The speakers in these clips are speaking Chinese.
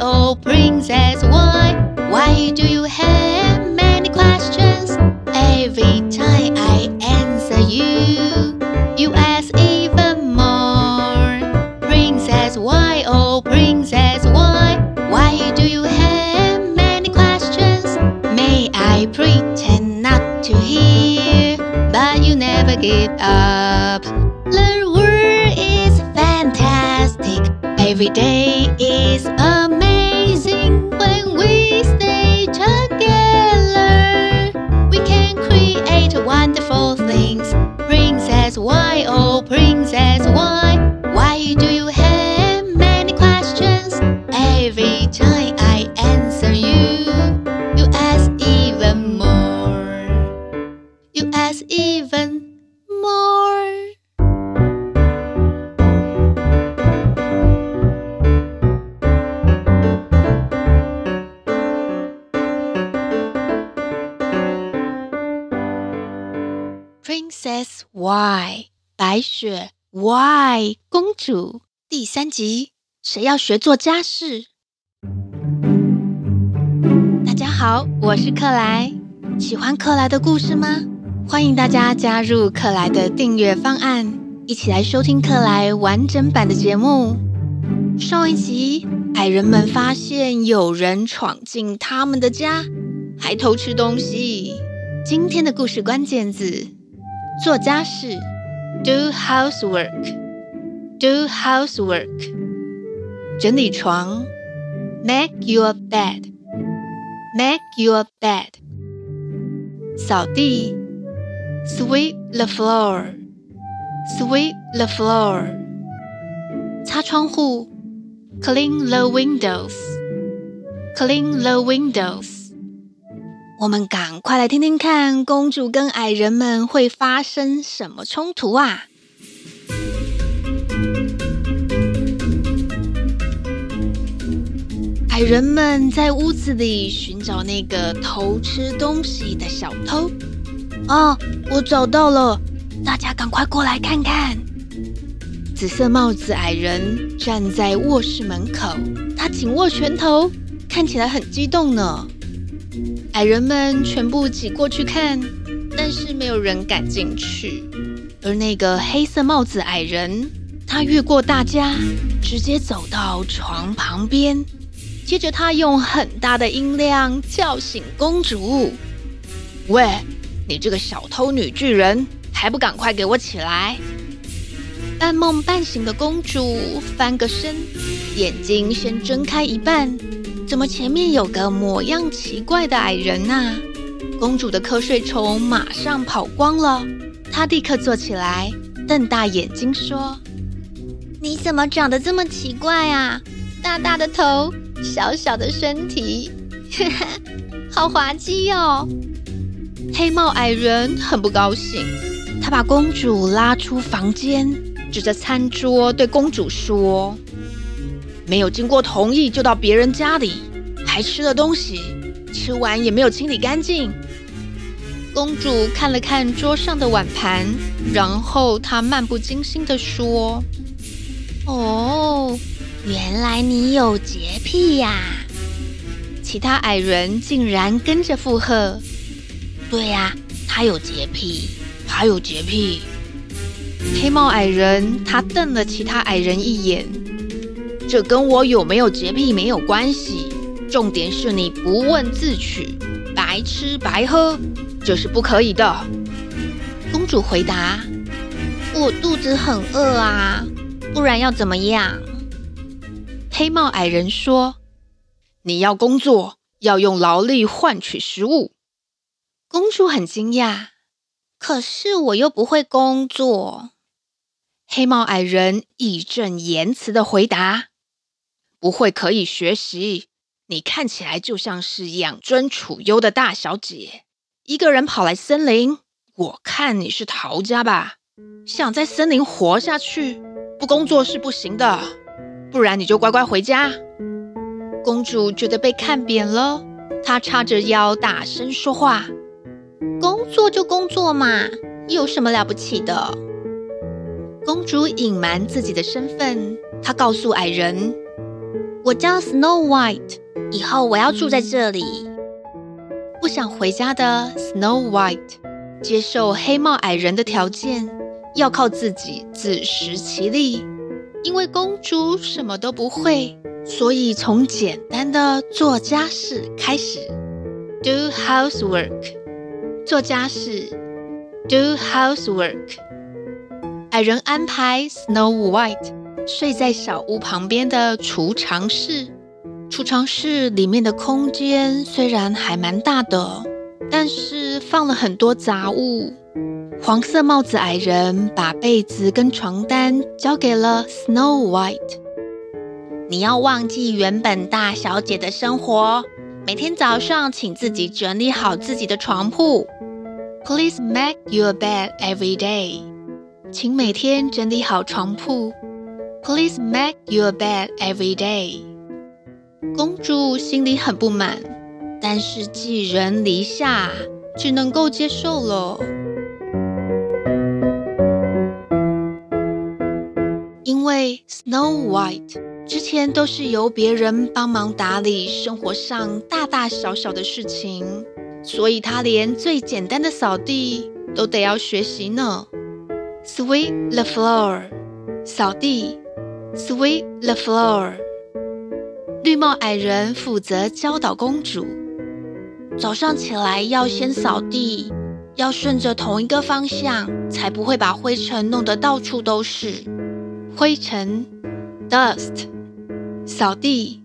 oh princess, why? Why do you have many questions? Every time I answer you, you ask even more. Princess, why, oh princess, why? Why do you have many questions? May I pretend not to hear, but you never give up. The world is fantastic. Every day is amazing when we stay together. We can create wonderful things. Oh princess, 'Princess Y 白雪 Why 公主第三集，谁要学做家事？大家好，我是克莱，喜欢克莱的故事吗？欢迎大家加入克莱的订阅方案，一起来收听克莱完整版的节目。上一集，矮人们发现有人闯进他们的家，还偷吃东西。今天的故事关键字。做家事，do housework，do housework，整理床，make your bed，make your bed，扫地，sweep the floor，sweep the floor，擦窗户，clean the windows，clean the windows。 我们赶快来听听看，公主跟矮人们会发生什么冲突啊？矮人们在屋子里寻找那个偷吃东西的小偷。哦，我找到了，大家赶快过来看看。紫色帽子矮人站在卧室门口，他紧握拳头，看起来很激动呢。矮人们全部挤过去看，但是没有人敢进去。而那个黑色帽子矮人，他越过大家，直接走到床旁边。接着，他用很大的音量叫醒公主：“喂，你这个小偷女巨人，还不赶快给我起来！”半梦半醒的公主翻个身，眼睛先睁开一半。怎么前面有个模样奇怪的矮人呐、公主的瞌睡虫马上跑光了，她立刻坐起来，瞪大眼睛说：“你怎么长得这么奇怪啊？大大的头，小小的身体，好滑稽哦！”黑帽矮人很不高兴，他把公主拉出房间，指着餐桌对公主说。没有经过同意就到别人家里，还吃了东西，吃完也没有清理干净。公主看了看桌上的碗盘，然后她漫不经心地说：“哦，原来你有洁癖呀！”其他矮人竟然跟着附和：“对呀，他有洁癖，他有洁癖。”黑帽矮人他瞪了其他矮人一眼。这跟我有没有洁癖没有关系，重点是你不问自取，白吃白喝，这是不可以的。公主回答：“我肚子很饿啊，不然要怎么样？”黑帽矮人说：“你要工作，要用劳力换取食物。”公主很惊讶，可是我又不会工作。黑帽矮人义正言辞的回答。不会可以学习。你看起来就像是养尊处优的大小姐，一个人跑来森林。我看你是逃家吧？想在森林活下去，不工作是不行的。不然你就乖乖回家。公主觉得被看扁了，她叉着腰大声说话：“工作就工作嘛，有什么了不起的？”公主隐瞒自己的身份，她告诉矮人。我叫 Snow White，以后我要住在这里。不想回家的 Snow White 接受黑帽矮人的条件，要靠自己自食其力。因为公主什么都不会，所以从简单的做家事开始，do housework，做家事，do housework。矮人安排 Snow White 睡在小屋旁边的储藏室。储藏室里面的空间虽然还蛮大的，但是放了很多杂物。黄色帽子矮人把被子跟床单交给了 Snow White。你要忘记原本大小姐的生活，每天早上请自己整理好自己的床铺。Please make your bed every day。请每天整理好床铺。Please make your bed every day。公主心里很不满，但是寄人篱下，只能够接受了。因为 Snow White 之前都是由别人帮忙打理生活上大大小小的事情，所以她连最简单的扫地都得要学习呢。Sweep the floor，扫地。Sweep the floor。绿帽矮人负责教导公主，早上起来要先扫地，要顺着同一个方向，才不会把灰尘弄得到处都是。灰尘，dust，扫地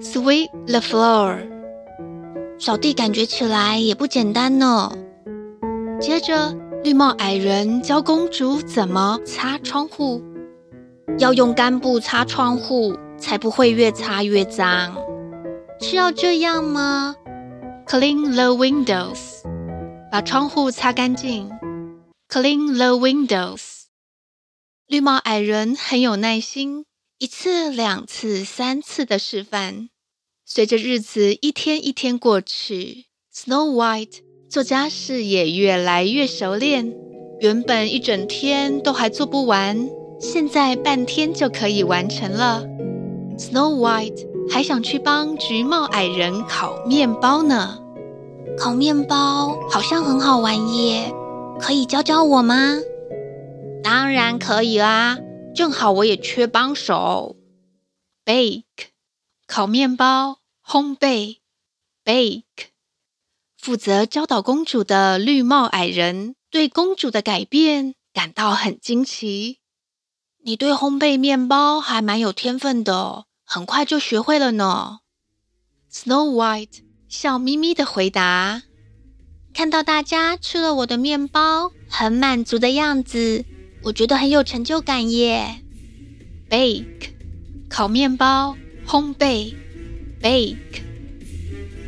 ，sweep the floor，扫地感觉起来也不简单呢。接着，绿帽矮人教公主怎么擦窗户，要用干布擦窗户，才不会越擦越脏。是要这样吗？Clean the windows，把窗户擦干净。Clean the windows。绿帽矮人很有耐心，一次、两次、三次的示范。随着日子一天一天过去，Snow White 做家事也越来越熟练。原本一整天都还做不完，现在半天就可以完成了。Snow White 还想去帮橘帽矮人烤面包呢。烤面包好像很好玩耶，可以教教我吗？当然可以啦，正好我也缺帮手。Bake，烤面包，烘焙。Bake，负责教导公主的绿帽矮人对公主的改变感到很惊奇。你对烘焙面包还蛮有天分的，很快就学会了呢。Snow White 笑眯眯的回答：“看到大家吃了我的面包，很满足的样子。”我觉得很有成就感耶。Bake，烤面包，烘焙。Bake，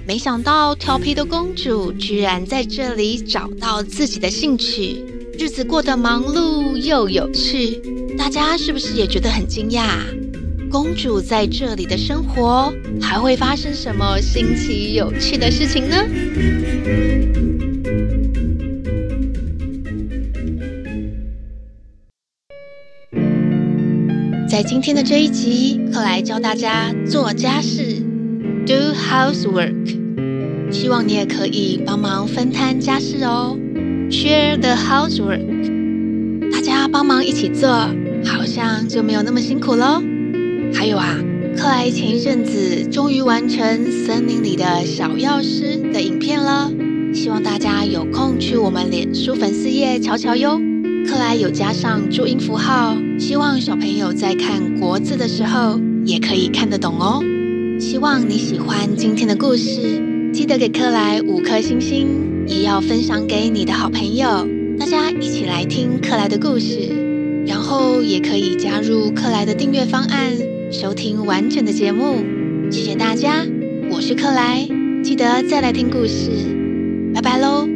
没想到调皮的公主居然在这里找到自己的兴趣，日子过得忙碌又有趣。大家是不是也觉得很惊讶？公主在这里的生活还会发生什么新奇有趣的事情呢？在今天的这一集，克莱教大家做家事，do housework。希望你也可以帮忙分摊家事哦，share the housework。大家帮忙一起做，好像就没有那么辛苦喽。还有啊，克莱前一阵子终于完成森林里的小药师的影片了，希望大家有空去我们脸书粉丝页瞧瞧哟。克莱有加上注音符号，希望小朋友在看国字的时候也可以看得懂哦。希望你喜欢今天的故事，记得给克莱五颗星星，也要分享给你的好朋友，大家一起来听克莱的故事。然后也可以加入克莱的订阅方案，收听完整的节目。谢谢大家，我是克莱，记得再来听故事，拜拜喽。